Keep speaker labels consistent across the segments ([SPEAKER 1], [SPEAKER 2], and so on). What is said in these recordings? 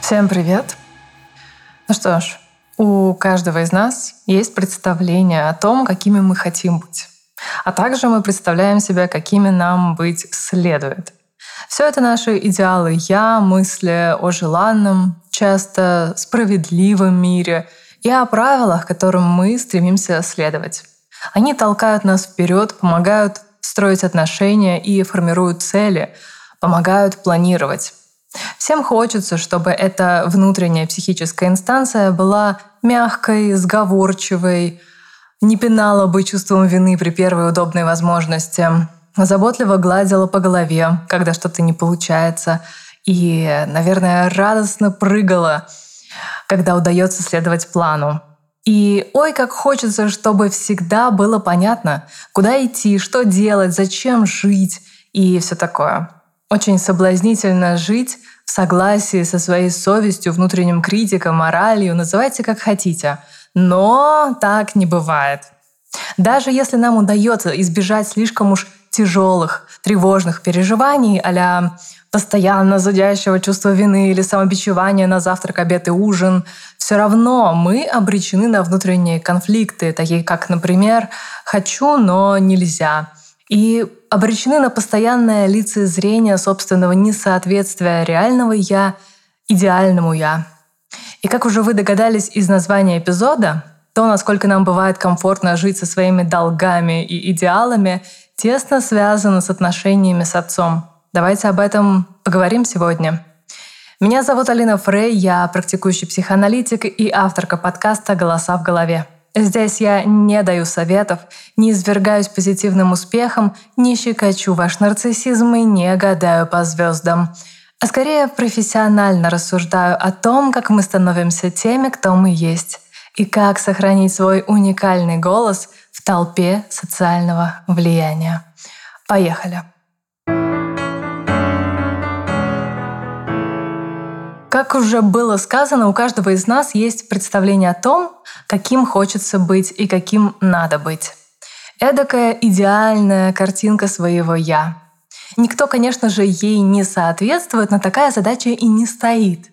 [SPEAKER 1] Всем привет! Ну что ж, у каждого из нас есть представление о том, какими мы хотим быть. А также мы представляем себя, какими нам быть следует. Все это наши идеалы «я», мысли о желанном, часто справедливом мире и о правилах, которым мы стремимся следовать. Они толкают нас вперед, помогают строить отношения и формируют цели, помогают планировать. Всем хочется, чтобы эта внутренняя психическая инстанция была мягкой, сговорчивой, не пинала бы чувством вины при первой удобной возможности, заботливо гладила по голове, когда что-то не получается, и, наверное, радостно прыгала, когда удается следовать плану. И ой, как хочется, чтобы всегда было понятно, куда идти, что делать, зачем жить и все такое. Очень соблазнительно жить в согласии со своей совестью, внутренним критиком, моралью, называйте как хотите. Но так не бывает. Даже если нам удается избежать слишком уж тяжелых, тревожных переживаний, а постоянно зудящего чувства вины или самобичевания на завтрак, обед и ужин, все равно мы обречены на внутренние конфликты, такие как, например, «хочу, но нельзя», и обречены на постоянное лицезрение собственного несоответствия реального «я» идеальному «я». И как уже вы догадались из названия эпизода, то, насколько нам бывает комфортно жить со своими долгами и идеалами, тесно связано с отношениями с отцом. Давайте об этом поговорим сегодня. Меня зовут Алина Фрей, я практикующий психоаналитик и авторка подкаста «Голоса в голове». Здесь я не даю советов, не извергаюсь позитивным успехом, не щекочу ваш нарциссизм и не гадаю по звездам. А скорее профессионально рассуждаю о том, как мы становимся теми, кто мы есть, и как сохранить свой уникальный голос в толпе социального влияния. Поехали! Как уже было сказано, у каждого из нас есть представление о том, каким хочется быть и каким надо быть. Эдакая идеальная картинка своего «я». Никто, конечно же, ей не соответствует, но такая задача и не стоит.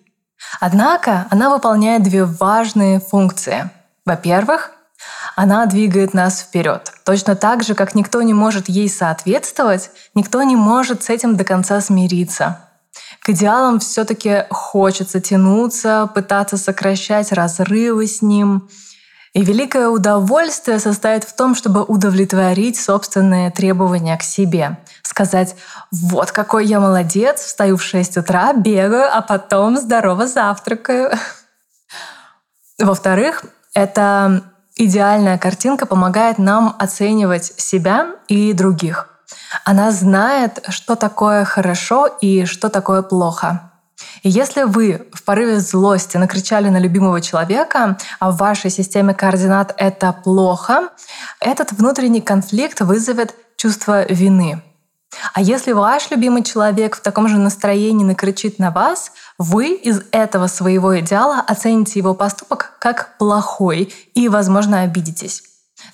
[SPEAKER 1] Однако она выполняет две важные функции. Во-первых, она двигает нас вперед. Точно так же, как никто не может ей соответствовать, никто не может с этим до конца смириться. К идеалам все-таки хочется тянуться, пытаться сокращать разрывы с ним. И великое удовольствие состоит в том, чтобы удовлетворить собственные требования к себе. Сказать, вот какой я молодец, встаю в 6 утра, бегаю, а потом здорово завтракаю. Во-вторых, эта идеальная картинка помогает нам оценивать себя и других – она знает, что такое хорошо и что такое плохо. И если вы в порыве злости накричали на любимого человека, а в вашей системе координат это плохо, этот внутренний конфликт вызовет чувство вины. А если ваш любимый человек в таком же настроении накричит на вас, вы из этого своего идеала оцените его поступок как плохой и, возможно, обидитесь.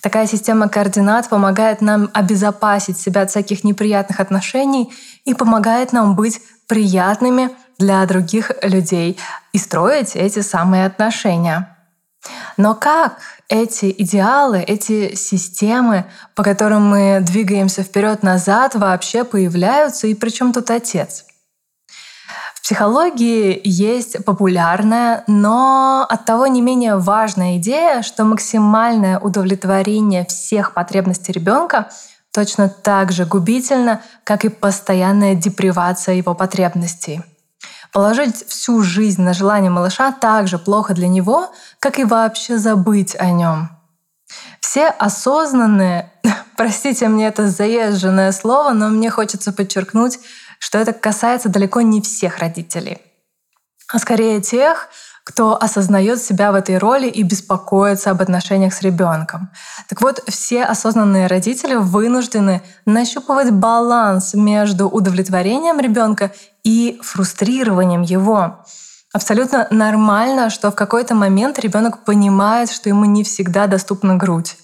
[SPEAKER 1] Такая система координат помогает нам обезопасить себя от всяких неприятных отношений и помогает нам быть приятными для других людей и строить эти самые отношения. Но как эти идеалы, эти системы, по которым мы двигаемся вперед-назад, вообще появляются, и при чем тут отец? В психологии есть популярная, но оттого не менее важная идея, что максимальное удовлетворение всех потребностей ребенка точно так же губительно, как и постоянная депривация его потребностей. Положить всю жизнь на желание малыша так же плохо для него, как и вообще забыть о нем. Все осознанные, простите мне это заезженное слово, но мне хочется подчеркнуть, что это касается далеко не всех родителей, а скорее тех, кто осознает себя в этой роли и беспокоится об отношениях с ребенком. Так вот, все осознанные родители вынуждены нащупывать баланс между удовлетворением ребенка и фрустрированием его. Абсолютно нормально, что в какой-то момент ребенок понимает, что ему не всегда доступна грудь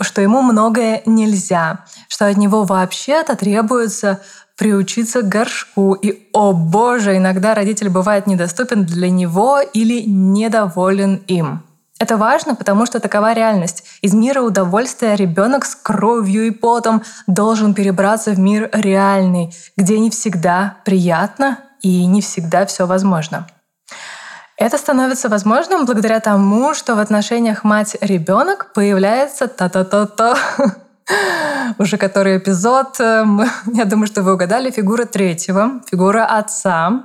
[SPEAKER 1] что ему многое нельзя, что от него вообще-то требуется приучиться к горшку. И, о боже, иногда родитель бывает недоступен для него или недоволен им. Это важно, потому что такова реальность. Из мира удовольствия ребенок с кровью и потом должен перебраться в мир реальный, где не всегда приятно и не всегда все возможно. Это становится возможным благодаря тому, что в отношениях мать-ребенок появляется та-та-та-та. Уже который эпизод, эм, я думаю, что вы угадали, фигура третьего, фигура отца,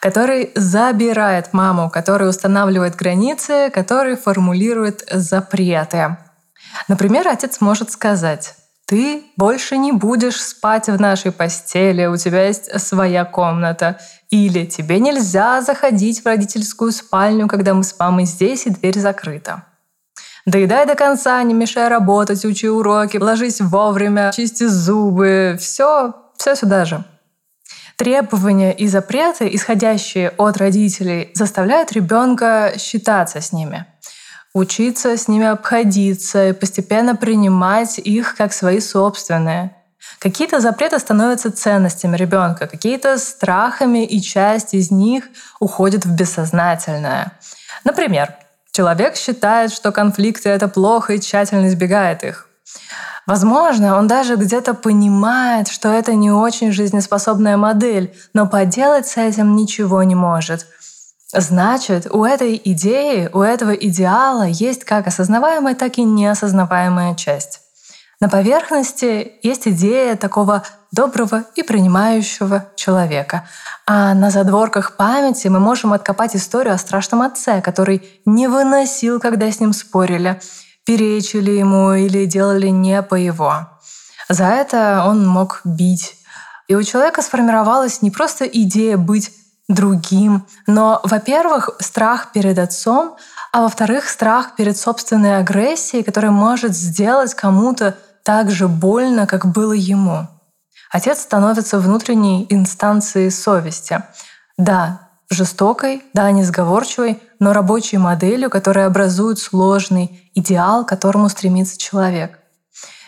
[SPEAKER 1] который забирает маму, который устанавливает границы, который формулирует запреты. Например, отец может сказать, ты больше не будешь спать в нашей постели, у тебя есть своя комната. Или тебе нельзя заходить в родительскую спальню, когда мы с мамой здесь и дверь закрыта. Доедай до конца, не мешай работать, учи уроки, ложись вовремя, чисти зубы. Все, все сюда же. Требования и запреты, исходящие от родителей, заставляют ребенка считаться с ними – учиться с ними обходиться и постепенно принимать их как свои собственные. Какие-то запреты становятся ценностями ребенка, какие-то страхами, и часть из них уходит в бессознательное. Например, человек считает, что конфликты — это плохо и тщательно избегает их. Возможно, он даже где-то понимает, что это не очень жизнеспособная модель, но поделать с этим ничего не может — Значит, у этой идеи, у этого идеала есть как осознаваемая, так и неосознаваемая часть. На поверхности есть идея такого доброго и принимающего человека. А на задворках памяти мы можем откопать историю о страшном отце, который не выносил, когда с ним спорили, перечили ему или делали не по его. За это он мог бить. И у человека сформировалась не просто идея быть другим. Но, во-первых, страх перед отцом, а во-вторых, страх перед собственной агрессией, которая может сделать кому-то так же больно, как было ему. Отец становится внутренней инстанцией совести. Да, жестокой, да, несговорчивой, но рабочей моделью, которая образует сложный идеал, к которому стремится человек.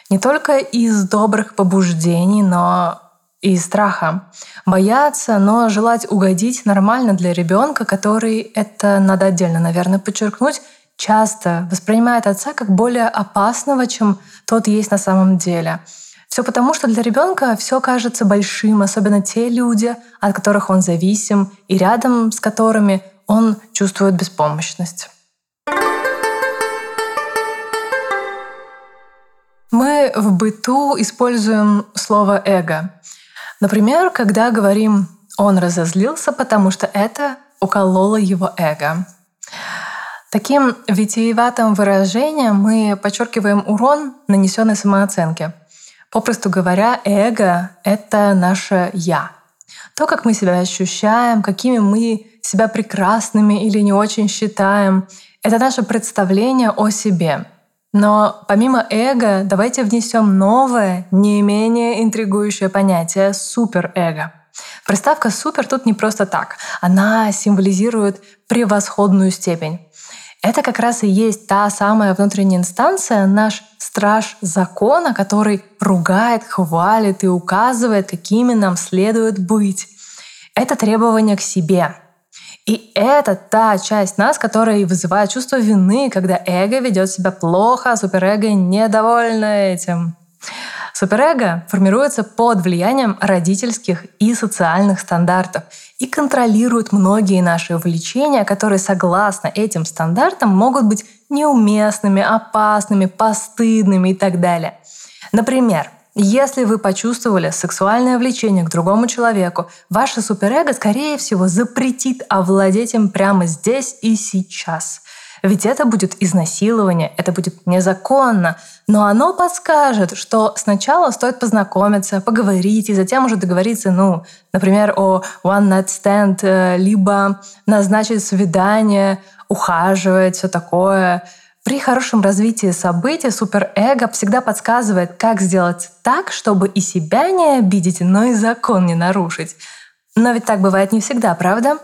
[SPEAKER 1] Не только из добрых побуждений, но и страха. Бояться, но желать угодить нормально для ребенка, который, это надо отдельно, наверное, подчеркнуть, часто воспринимает отца как более опасного, чем тот есть на самом деле. Все потому, что для ребенка все кажется большим, особенно те люди, от которых он зависим, и рядом с которыми он чувствует беспомощность. Мы в быту используем слово «эго». Например, когда говорим «он разозлился, потому что это укололо его эго». Таким витиеватым выражением мы подчеркиваем урон, нанесенный самооценке. Попросту говоря, эго — это наше «я». То, как мы себя ощущаем, какими мы себя прекрасными или не очень считаем, это наше представление о себе — но помимо эго, давайте внесем новое, не менее интригующее понятие суперэго. Приставка «супер» тут не просто так. Она символизирует превосходную степень. Это как раз и есть та самая внутренняя инстанция, наш страж закона, который ругает, хвалит и указывает, какими нам следует быть. Это требование к себе — и это та часть нас, которая вызывает чувство вины, когда эго ведет себя плохо, а суперэго недовольна этим. Суперэго формируется под влиянием родительских и социальных стандартов и контролирует многие наши увлечения, которые согласно этим стандартам могут быть неуместными, опасными, постыдными и так далее. Например, если вы почувствовали сексуальное влечение к другому человеку, ваше суперэго, скорее всего, запретит овладеть им прямо здесь и сейчас. Ведь это будет изнасилование, это будет незаконно. Но оно подскажет, что сначала стоит познакомиться, поговорить, и затем уже договориться, ну, например, о one night stand, э, либо назначить свидание, ухаживать, все такое. При хорошем развитии событий суперэго всегда подсказывает, как сделать так, чтобы и себя не обидеть, но и закон не нарушить. Но ведь так бывает не всегда, правда?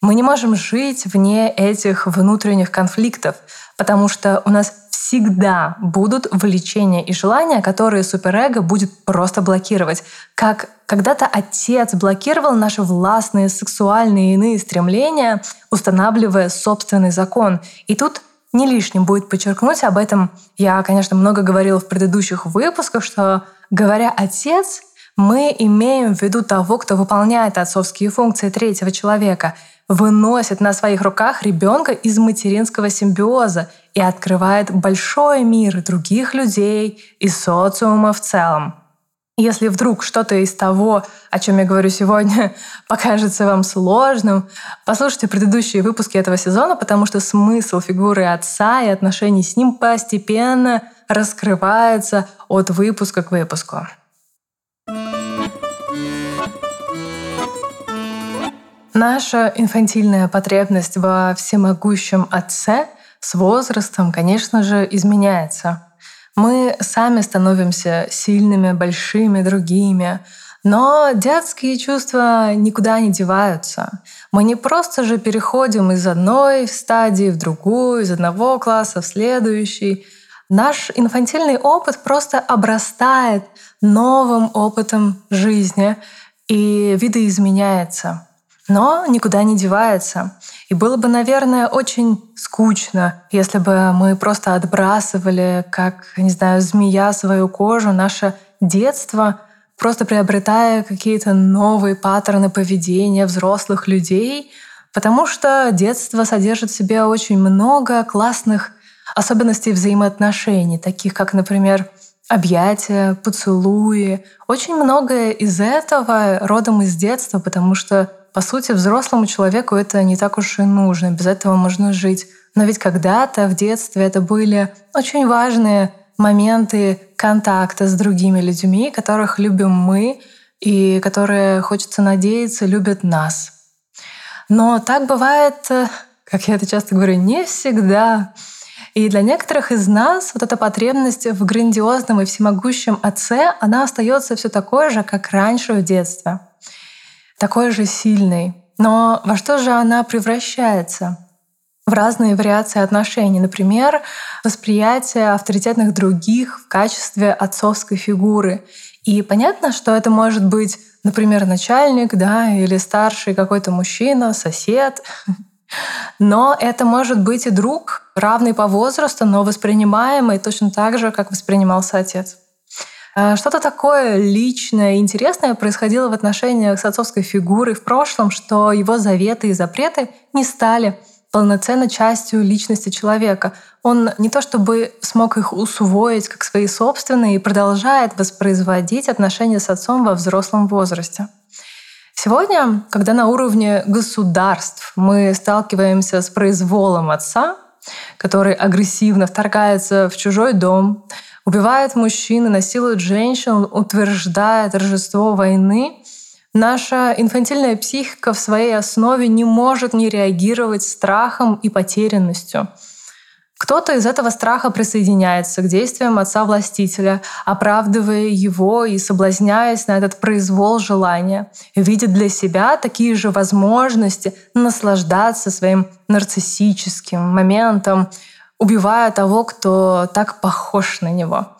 [SPEAKER 1] Мы не можем жить вне этих внутренних конфликтов, потому что у нас всегда будут влечения и желания, которые суперэго будет просто блокировать. Как когда-то отец блокировал наши властные, сексуальные и иные стремления, устанавливая собственный закон. И тут не лишним будет подчеркнуть об этом. Я, конечно, много говорила в предыдущих выпусках, что, говоря «отец», мы имеем в виду того, кто выполняет отцовские функции третьего человека, выносит на своих руках ребенка из материнского симбиоза и открывает большой мир других людей и социума в целом. Если вдруг что-то из того, о чем я говорю сегодня, покажется вам сложным, послушайте предыдущие выпуски этого сезона, потому что смысл фигуры отца и отношений с ним постепенно раскрывается от выпуска к выпуску. Наша инфантильная потребность во всемогущем отце с возрастом, конечно же, изменяется. Мы сами становимся сильными, большими, другими, но детские чувства никуда не деваются. Мы не просто же переходим из одной стадии в другую, из одного класса в следующий. Наш инфантильный опыт просто обрастает новым опытом жизни и видоизменяется но никуда не девается. И было бы, наверное, очень скучно, если бы мы просто отбрасывали, как, не знаю, змея свою кожу, наше детство, просто приобретая какие-то новые паттерны поведения взрослых людей, потому что детство содержит в себе очень много классных особенностей взаимоотношений, таких как, например, объятия, поцелуи. Очень многое из этого родом из детства, потому что по сути, взрослому человеку это не так уж и нужно, без этого можно жить. Но ведь когда-то в детстве это были очень важные моменты контакта с другими людьми, которых любим мы и которые, хочется надеяться, любят нас. Но так бывает, как я это часто говорю, не всегда. И для некоторых из нас вот эта потребность в грандиозном и всемогущем отце, она остается все такой же, как раньше в детстве такой же сильной. Но во что же она превращается? В разные вариации отношений. Например, восприятие авторитетных других в качестве отцовской фигуры. И понятно, что это может быть, например, начальник, да, или старший какой-то мужчина, сосед. Но это может быть и друг, равный по возрасту, но воспринимаемый точно так же, как воспринимался отец. А что-то такое личное, интересное происходило в отношениях с отцовской фигурой в прошлом, что его заветы и запреты не стали полноценной частью личности человека. Он не то чтобы смог их усвоить как свои собственные и продолжает воспроизводить отношения с отцом во взрослом возрасте. Сегодня, когда на уровне государств мы сталкиваемся с произволом отца, который агрессивно вторгается в чужой дом, убивает мужчин насилует женщин, утверждая торжество войны, наша инфантильная психика в своей основе не может не реагировать страхом и потерянностью. Кто-то из этого страха присоединяется к действиям отца-властителя, оправдывая его и соблазняясь на этот произвол желания, видит для себя такие же возможности наслаждаться своим нарциссическим моментом, убивая того, кто так похож на него.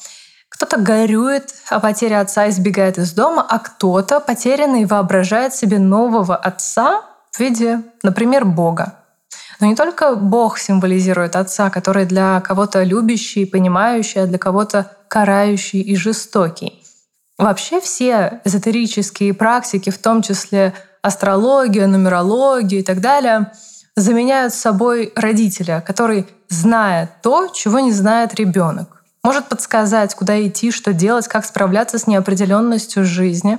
[SPEAKER 1] Кто-то горюет о потере отца и сбегает из дома, а кто-то, потерянный, воображает себе нового отца в виде, например, Бога. Но не только Бог символизирует отца, который для кого-то любящий, понимающий, а для кого-то карающий и жестокий. Вообще все эзотерические практики, в том числе астрология, нумерология и так далее, заменяют собой родителя, который знает то, чего не знает ребенок. Может подсказать, куда идти, что делать, как справляться с неопределенностью жизни.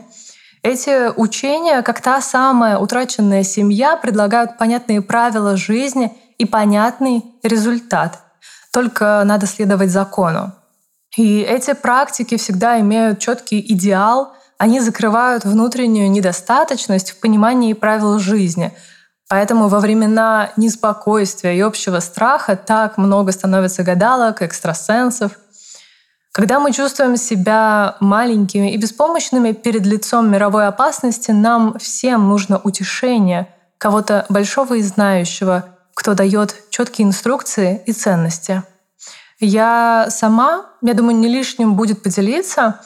[SPEAKER 1] Эти учения, как та самая утраченная семья, предлагают понятные правила жизни и понятный результат. Только надо следовать закону. И эти практики всегда имеют четкий идеал, они закрывают внутреннюю недостаточность в понимании правил жизни. Поэтому во времена неспокойствия и общего страха так много становится гадалок, экстрасенсов. Когда мы чувствуем себя маленькими и беспомощными перед лицом мировой опасности, нам всем нужно утешение кого-то большого и знающего, кто дает четкие инструкции и ценности. Я сама, я думаю, не лишним будет поделиться,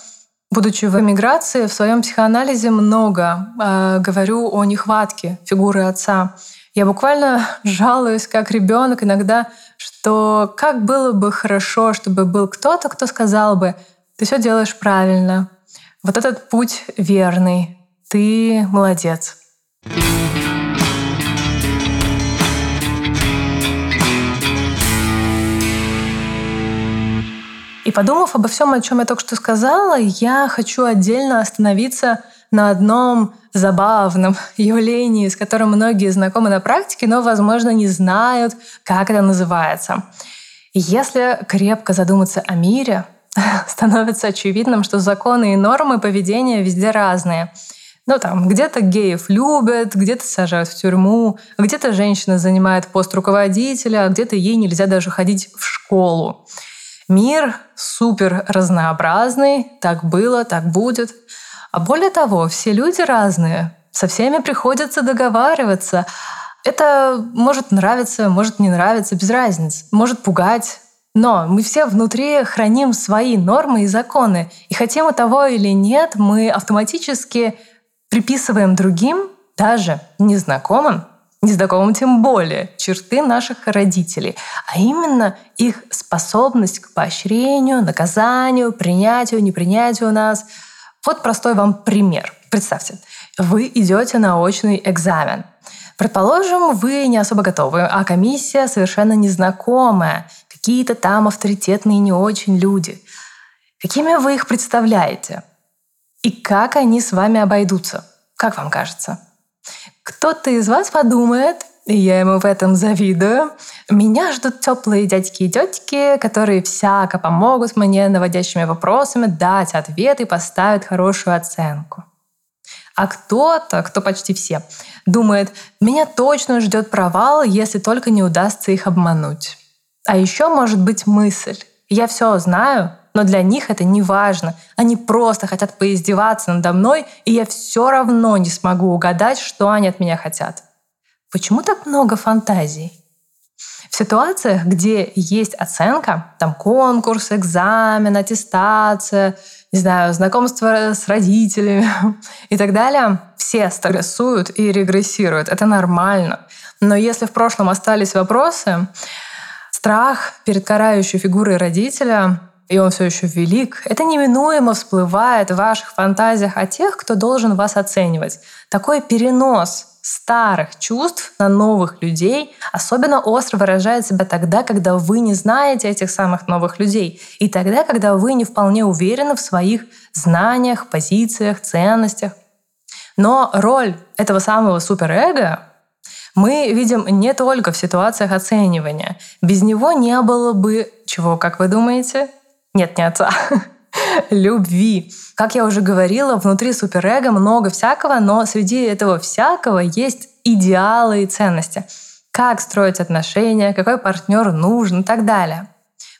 [SPEAKER 1] будучи в эмиграции, в своем психоанализе много э, говорю о нехватке фигуры отца. Я буквально жалуюсь, как ребенок иногда, что как было бы хорошо, чтобы был кто-то, кто сказал бы, ты все делаешь правильно, вот этот путь верный, ты молодец. И подумав обо всем, о чем я только что сказала, я хочу отдельно остановиться на одном забавном явлении, с которым многие знакомы на практике, но, возможно, не знают, как это называется. Если крепко задуматься о мире, становится очевидным, что законы и нормы поведения везде разные. Ну там, где-то геев любят, где-то сажают в тюрьму, где-то женщина занимает пост руководителя, а где-то ей нельзя даже ходить в школу. Мир супер разнообразный, так было, так будет. А более того, все люди разные, со всеми приходится договариваться. Это может нравиться, может не нравиться, без разницы, может пугать. Но мы все внутри храним свои нормы и законы. И хотим того или нет, мы автоматически приписываем другим, даже незнакомым, незнакомым тем более, черты наших родителей, а именно их способность к поощрению, наказанию, принятию, непринятию нас. Вот простой вам пример. Представьте, вы идете на очный экзамен. Предположим, вы не особо готовы, а комиссия совершенно незнакомая, какие-то там авторитетные не очень люди. Какими вы их представляете? И как они с вами обойдутся? Как вам кажется? Кто-то из вас подумает, и я ему в этом завидую. Меня ждут теплые дядьки и тетки, которые всяко помогут мне наводящими вопросами дать ответ и поставить хорошую оценку. А кто-то, кто почти все, думает, меня точно ждет провал, если только не удастся их обмануть. А еще может быть мысль, я все знаю, но для них это не важно. Они просто хотят поиздеваться надо мной, и я все равно не смогу угадать, что они от меня хотят. Почему так много фантазий? В ситуациях, где есть оценка, там конкурс, экзамен, аттестация, не знаю, знакомство с родителями и так далее, все стрессуют и регрессируют. Это нормально. Но если в прошлом остались вопросы, страх перед карающей фигурой родителя и он все еще велик, это неминуемо всплывает в ваших фантазиях о тех, кто должен вас оценивать. Такой перенос старых чувств на новых людей особенно остро выражает себя тогда, когда вы не знаете этих самых новых людей, и тогда, когда вы не вполне уверены в своих знаниях, позициях, ценностях. Но роль этого самого суперэго мы видим не только в ситуациях оценивания. Без него не было бы чего, как вы думаете? Нет, не отца. Любви. Как я уже говорила, внутри суперэго много всякого, но среди этого всякого есть идеалы и ценности. Как строить отношения, какой партнер нужен и так далее.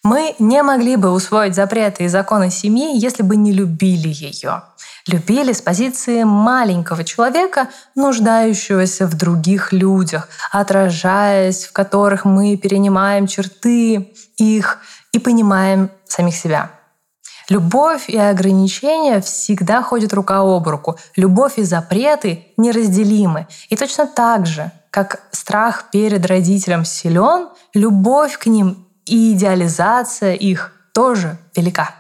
[SPEAKER 1] Мы не могли бы усвоить запреты и законы семьи, если бы не любили ее. Любили с позиции маленького человека, нуждающегося в других людях, отражаясь в которых мы перенимаем черты их и понимаем самих себя. Любовь и ограничения всегда ходят рука об руку. Любовь и запреты неразделимы. И точно так же, как страх перед родителем силен, любовь к ним и идеализация их тоже велика.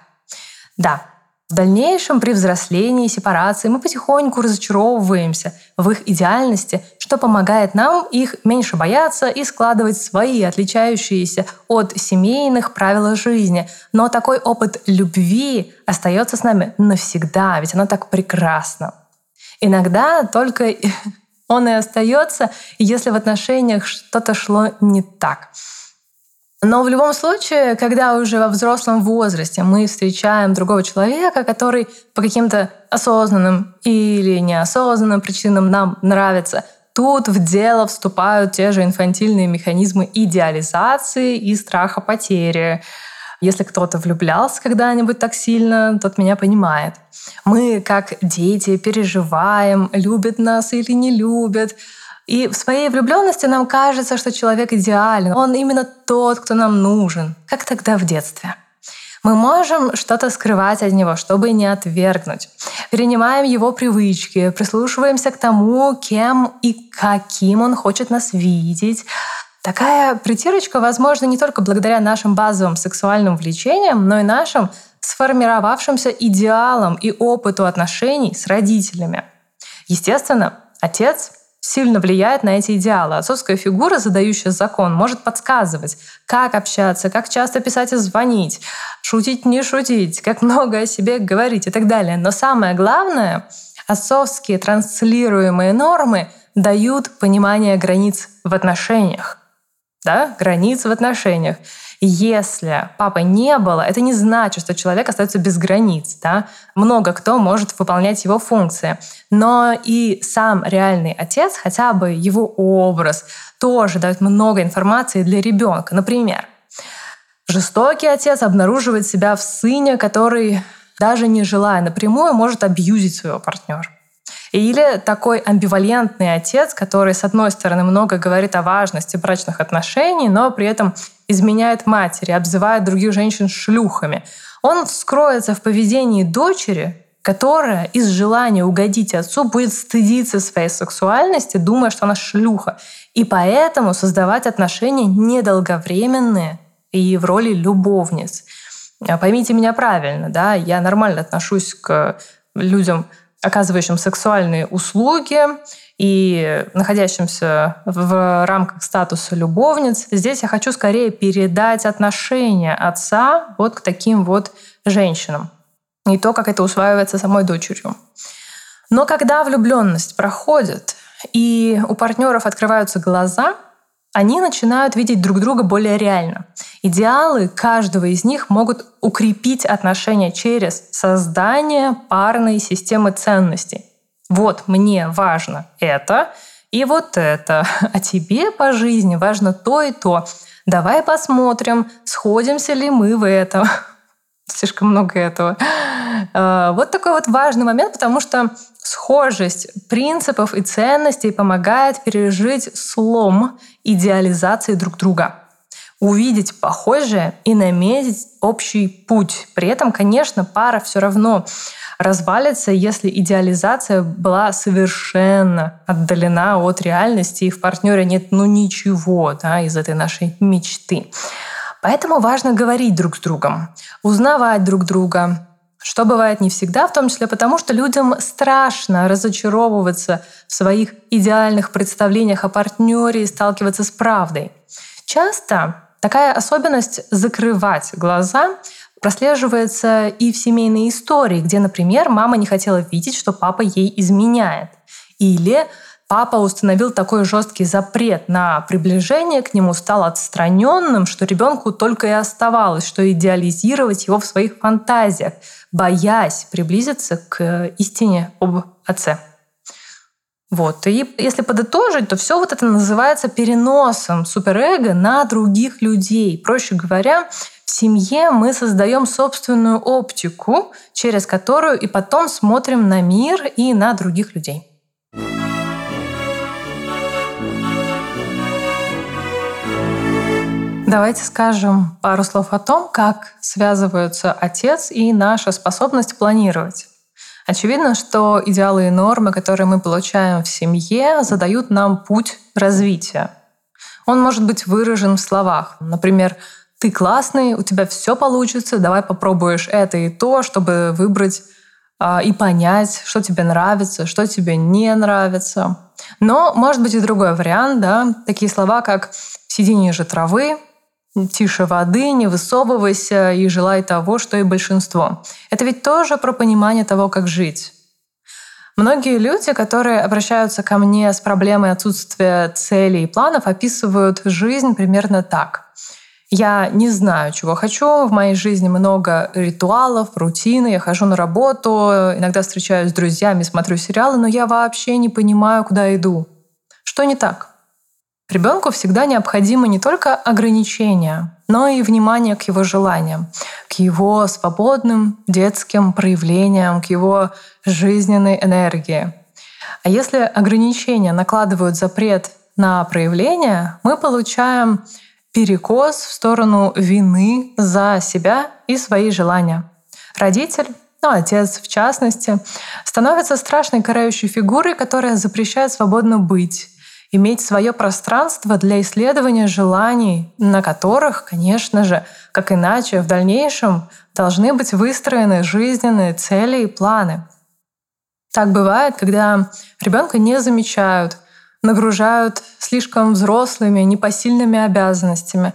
[SPEAKER 1] Да, в дальнейшем при взрослении и сепарации мы потихоньку разочаровываемся в их идеальности, что помогает нам их меньше бояться и складывать свои отличающиеся от семейных правила жизни. Но такой опыт любви остается с нами навсегда, ведь оно так прекрасно. Иногда только он и остается, если в отношениях что-то шло не так. Но в любом случае, когда уже во взрослом возрасте мы встречаем другого человека, который по каким-то осознанным или неосознанным причинам нам нравится, тут в дело вступают те же инфантильные механизмы идеализации и страха потери. Если кто-то влюблялся когда-нибудь так сильно, тот меня понимает. Мы, как дети, переживаем, любят нас или не любят. И в своей влюбленности нам кажется, что человек идеален. Он именно тот, кто нам нужен. Как тогда в детстве. Мы можем что-то скрывать от него, чтобы не отвергнуть. Перенимаем его привычки, прислушиваемся к тому, кем и каким он хочет нас видеть, Такая притирочка возможна не только благодаря нашим базовым сексуальным влечениям, но и нашим сформировавшимся идеалам и опыту отношений с родителями. Естественно, отец сильно влияет на эти идеалы. Отцовская фигура, задающая закон, может подсказывать, как общаться, как часто писать и звонить, шутить, не шутить, как много о себе говорить и так далее. Но самое главное, отцовские транслируемые нормы дают понимание границ в отношениях да, границ в отношениях. Если папы не было, это не значит, что человек остается без границ. Да? Много кто может выполнять его функции. Но и сам реальный отец, хотя бы его образ, тоже дает много информации для ребенка. Например, жестокий отец обнаруживает себя в сыне, который даже не желая напрямую, может абьюзить своего партнера. Или такой амбивалентный отец, который, с одной стороны, много говорит о важности брачных отношений, но при этом изменяет матери, обзывает других женщин шлюхами. Он вскроется в поведении дочери, которая из желания угодить отцу будет стыдиться своей сексуальности, думая, что она шлюха. И поэтому создавать отношения недолговременные и в роли любовниц. Поймите меня правильно, да, я нормально отношусь к людям, оказывающим сексуальные услуги и находящимся в рамках статуса любовниц. Здесь я хочу скорее передать отношение отца вот к таким вот женщинам. И то, как это усваивается самой дочерью. Но когда влюбленность проходит, и у партнеров открываются глаза – они начинают видеть друг друга более реально. Идеалы каждого из них могут укрепить отношения через создание парной системы ценностей. Вот мне важно это и вот это, а тебе по жизни важно то и то. Давай посмотрим, сходимся ли мы в этом. Слишком много этого. А, вот такой вот важный момент, потому что схожесть принципов и ценностей помогает пережить слом идеализации друг друга увидеть похожее и наметить общий путь. При этом, конечно, пара все равно развалится, если идеализация была совершенно отдалена от реальности, и в партнере нет ну ничего да, из этой нашей мечты. Поэтому важно говорить друг с другом, узнавать друг друга, что бывает не всегда, в том числе потому, что людям страшно разочаровываться в своих идеальных представлениях о партнере и сталкиваться с правдой. Часто такая особенность закрывать глаза прослеживается и в семейной истории, где, например, мама не хотела видеть, что папа ей изменяет. Или папа установил такой жесткий запрет на приближение к нему, стал отстраненным, что ребенку только и оставалось, что идеализировать его в своих фантазиях, боясь приблизиться к истине об отце. Вот. И если подытожить, то все вот это называется переносом суперэго на других людей. Проще говоря, в семье мы создаем собственную оптику, через которую и потом смотрим на мир и на других людей. Давайте скажем пару слов о том, как связываются отец и наша способность планировать. Очевидно, что идеалы и нормы, которые мы получаем в семье, задают нам путь развития. Он может быть выражен в словах. Например, ты классный, у тебя все получится, давай попробуешь это и то, чтобы выбрать а, и понять, что тебе нравится, что тебе не нравится. Но может быть и другой вариант, да, такие слова, как «сиди ниже травы», тише воды, не высовывайся и желай того, что и большинство. Это ведь тоже про понимание того, как жить. Многие люди, которые обращаются ко мне с проблемой отсутствия целей и планов, описывают жизнь примерно так. Я не знаю, чего хочу. В моей жизни много ритуалов, рутины. Я хожу на работу, иногда встречаюсь с друзьями, смотрю сериалы, но я вообще не понимаю, куда иду. Что не так? Ребенку всегда необходимо не только ограничения, но и внимание к его желаниям, к его свободным детским проявлениям, к его жизненной энергии. А если ограничения накладывают запрет на проявление, мы получаем перекос в сторону вины за себя и свои желания. Родитель, ну, отец в частности, становится страшной карающей фигурой, которая запрещает свободно быть, иметь свое пространство для исследования желаний, на которых, конечно же, как иначе, в дальнейшем должны быть выстроены жизненные цели и планы. Так бывает, когда ребенка не замечают, нагружают слишком взрослыми, непосильными обязанностями.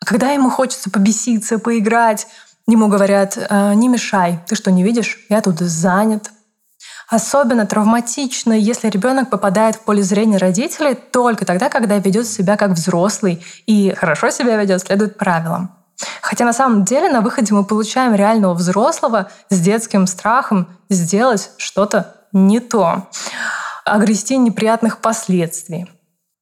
[SPEAKER 1] А когда ему хочется побеситься, поиграть, ему говорят, «Э, не мешай, ты что, не видишь, я тут занят. Особенно травматично, если ребенок попадает в поле зрения родителей только тогда, когда ведет себя как взрослый и хорошо себя ведет, следует правилам. Хотя на самом деле на выходе мы получаем реального взрослого с детским страхом сделать что-то не то огрести неприятных последствий.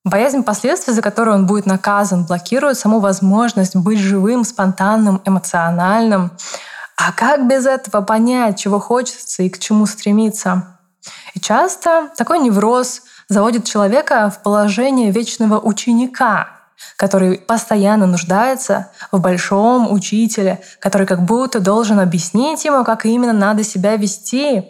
[SPEAKER 1] Боязнь последствий, за которые он будет наказан, блокирует саму возможность быть живым, спонтанным, эмоциональным. А как без этого понять, чего хочется и к чему стремиться? И часто такой невроз заводит человека в положение вечного ученика, который постоянно нуждается в большом учителе, который как будто должен объяснить ему, как именно надо себя вести,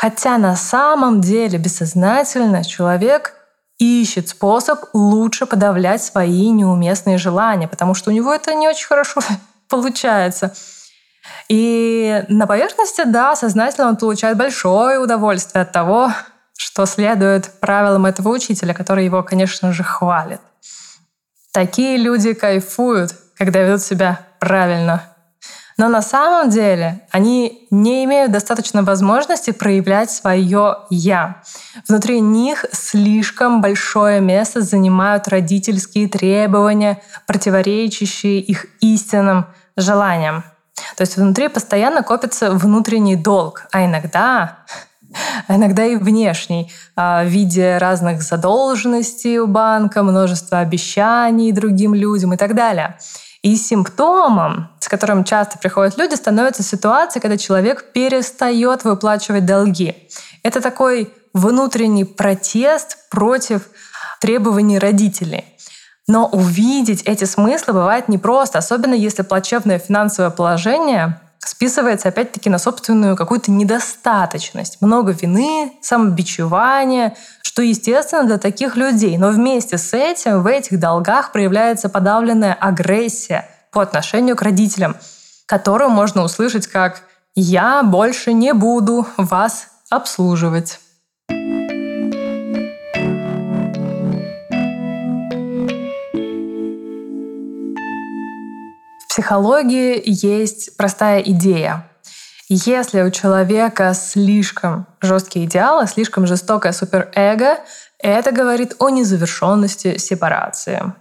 [SPEAKER 1] Хотя на самом деле бессознательно человек ищет способ лучше подавлять свои неуместные желания, потому что у него это не очень хорошо получается. И на поверхности, да, сознательно он получает большое удовольствие от того, что следует правилам этого учителя, который его, конечно же, хвалит. Такие люди кайфуют, когда ведут себя правильно. Но на самом деле они не имеют достаточно возможности проявлять свое «я». Внутри них слишком большое место занимают родительские требования, противоречащие их истинным желаниям. То есть внутри постоянно копится внутренний долг, а иногда а иногда и внешний, а, в виде разных задолженностей у банка, множества обещаний другим людям и так далее. И симптомом, с которым часто приходят люди, становится ситуация, когда человек перестает выплачивать долги. Это такой внутренний протест против требований родителей. Но увидеть эти смыслы бывает непросто, особенно если плачевное финансовое положение списывается опять-таки на собственную какую-то недостаточность. Много вины, самобичевания, что естественно для таких людей. Но вместе с этим в этих долгах проявляется подавленная агрессия по отношению к родителям, которую можно услышать как «я больше не буду вас обслуживать». Психологии есть простая идея. Если у человека слишком жесткие идеалы, слишком жестокое суперэго, это говорит о незавершенности сепарации.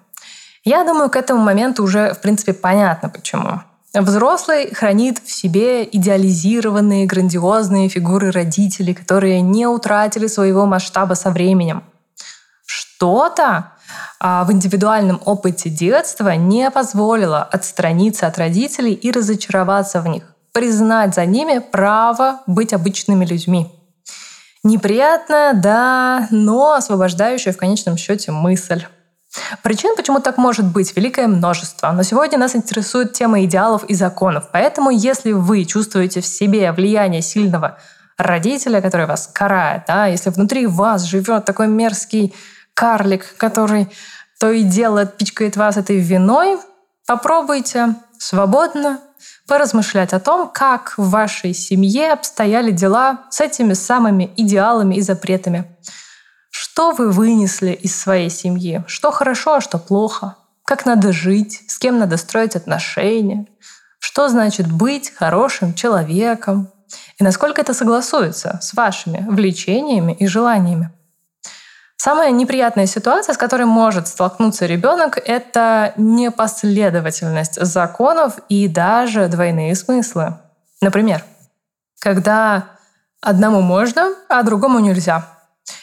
[SPEAKER 1] Я думаю, к этому моменту уже, в принципе, понятно почему. Взрослый хранит в себе идеализированные, грандиозные фигуры родителей, которые не утратили своего масштаба со временем. Что-то в индивидуальном опыте детства не позволило отстраниться от родителей и разочароваться в них, признать за ними право быть обычными людьми. Неприятная, да, но освобождающая в конечном счете мысль. Причин, почему так может быть, великое множество. Но сегодня нас интересует тема идеалов и законов. Поэтому, если вы чувствуете в себе влияние сильного родителя, который вас карает, да, если внутри вас живет такой мерзкий карлик, который то и дело пичкает вас этой виной, попробуйте свободно поразмышлять о том, как в вашей семье обстояли дела с этими самыми идеалами и запретами. Что вы вынесли из своей семьи? Что хорошо, а что плохо? Как надо жить? С кем надо строить отношения? Что значит быть хорошим человеком? и насколько это согласуется с вашими влечениями и желаниями. Самая неприятная ситуация, с которой может столкнуться ребенок, это непоследовательность законов и даже двойные смыслы. Например, когда одному можно, а другому нельзя.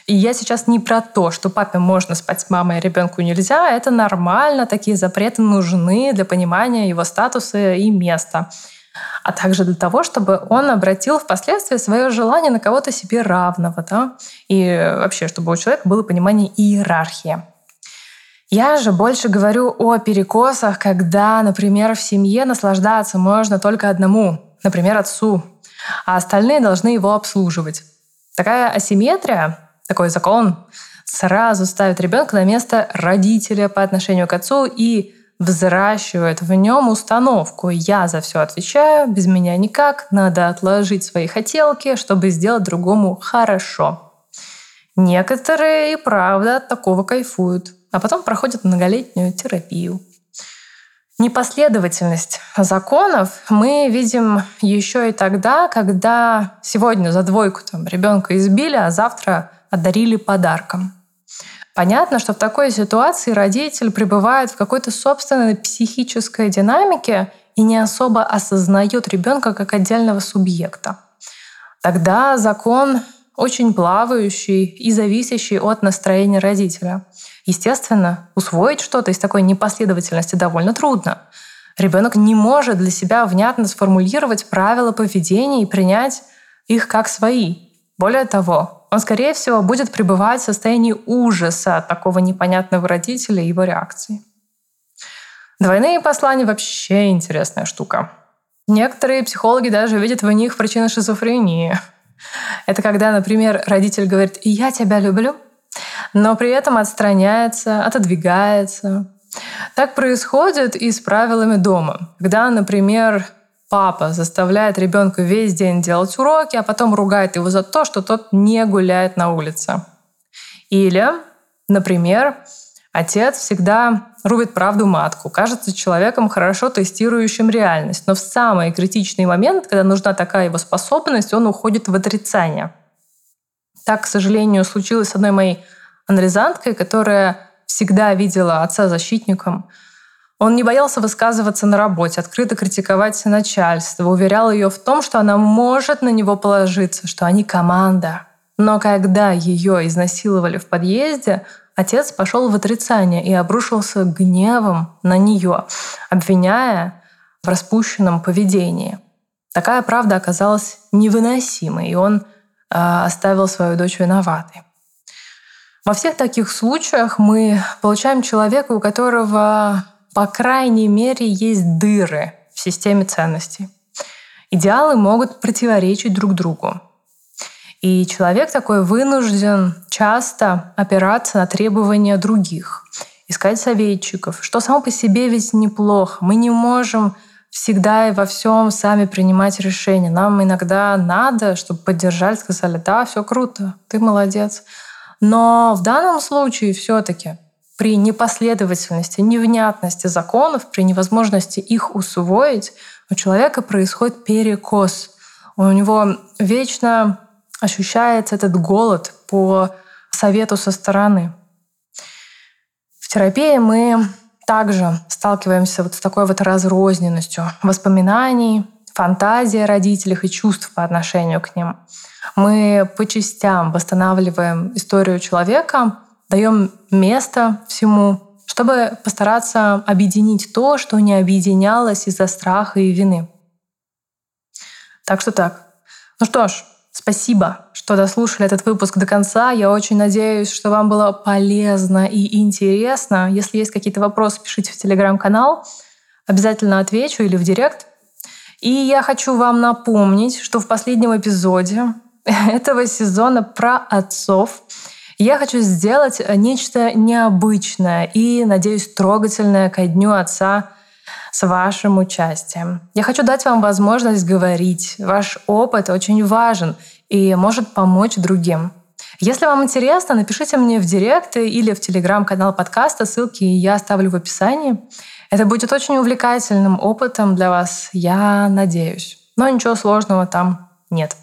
[SPEAKER 1] И я сейчас не про то, что папе можно спать с мамой, а ребенку нельзя. Это нормально, такие запреты нужны для понимания его статуса и места а также для того, чтобы он обратил впоследствии свое желание на кого-то себе равного, да? и вообще, чтобы у человека было понимание иерархии. Я же больше говорю о перекосах, когда, например, в семье наслаждаться можно только одному, например, отцу, а остальные должны его обслуживать. Такая асимметрия, такой закон сразу ставит ребенка на место родителя по отношению к отцу и взращивает в нем установку «я за все отвечаю, без меня никак, надо отложить свои хотелки, чтобы сделать другому хорошо». Некоторые и правда от такого кайфуют, а потом проходят многолетнюю терапию. Непоследовательность законов мы видим еще и тогда, когда сегодня за двойку там, ребенка избили, а завтра одарили подарком. Понятно, что в такой ситуации родитель пребывает в какой-то собственной психической динамике и не особо осознает ребенка как отдельного субъекта. Тогда закон очень плавающий и зависящий от настроения родителя. Естественно, усвоить что-то из такой непоследовательности довольно трудно. Ребенок не может для себя внятно сформулировать правила поведения и принять их как свои. Более того, он, скорее всего, будет пребывать в состоянии ужаса от такого непонятного родителя и его реакции. Двойные послания вообще интересная штука. Некоторые психологи даже видят в них причину шизофрении. Это когда, например, родитель говорит «я тебя люблю», но при этом отстраняется, отодвигается. Так происходит и с правилами дома. Когда, например, папа заставляет ребенка весь день делать уроки, а потом ругает его за то, что тот не гуляет на улице. Или, например, отец всегда рубит правду матку, кажется человеком, хорошо тестирующим реальность, но в самый критичный момент, когда нужна такая его способность, он уходит в отрицание. Так, к сожалению, случилось с одной моей анализанткой, которая всегда видела отца защитником – он не боялся высказываться на работе, открыто критиковать начальство, уверял ее в том, что она может на него положиться, что они команда. Но когда ее изнасиловали в подъезде, отец пошел в отрицание и обрушился гневом на нее, обвиняя в распущенном поведении. Такая правда оказалась невыносимой, и он э, оставил свою дочь виноватой. Во всех таких случаях мы получаем человека, у которого по крайней мере, есть дыры в системе ценностей. Идеалы могут противоречить друг другу. И человек такой вынужден часто опираться на требования других, искать советчиков, что само по себе ведь неплохо. Мы не можем всегда и во всем сами принимать решения. Нам иногда надо, чтобы поддержали, сказали, да, все круто, ты молодец. Но в данном случае все-таки при непоследовательности, невнятности законов, при невозможности их усвоить, у человека происходит перекос. У него вечно ощущается этот голод по совету со стороны. В терапии мы также сталкиваемся вот с такой вот разрозненностью воспоминаний, фантазии о родителях и чувств по отношению к ним. Мы по частям восстанавливаем историю человека, даем место всему, чтобы постараться объединить то, что не объединялось из-за страха и вины. Так что так. Ну что ж, спасибо, что дослушали этот выпуск до конца. Я очень надеюсь, что вам было полезно и интересно. Если есть какие-то вопросы, пишите в телеграм-канал. Обязательно отвечу или в директ. И я хочу вам напомнить, что в последнем эпизоде этого сезона про отцов я хочу сделать э, нечто необычное и, надеюсь, трогательное ко дню отца с вашим участием. Я хочу дать вам возможность говорить. Ваш опыт очень важен и может помочь другим. Если вам интересно, напишите мне в директ или в телеграм-канал подкаста, ссылки я оставлю в описании. Это будет очень увлекательным опытом для вас, я надеюсь. Но ничего сложного там нет.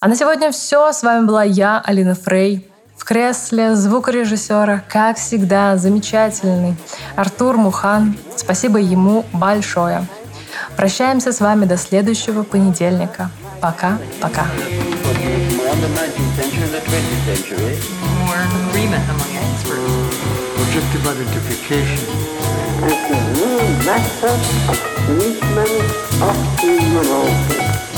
[SPEAKER 1] А на сегодня все. С вами была я, Алина Фрей. В кресле звукорежиссера, как всегда, замечательный Артур Мухан. Спасибо ему большое. Прощаемся с вами до следующего понедельника. Пока-пока.
[SPEAKER 2] More in the 19th century and the 20th century.
[SPEAKER 3] More agreement among experts.
[SPEAKER 4] objective identification,
[SPEAKER 2] as the new method of treatment of the neurosis.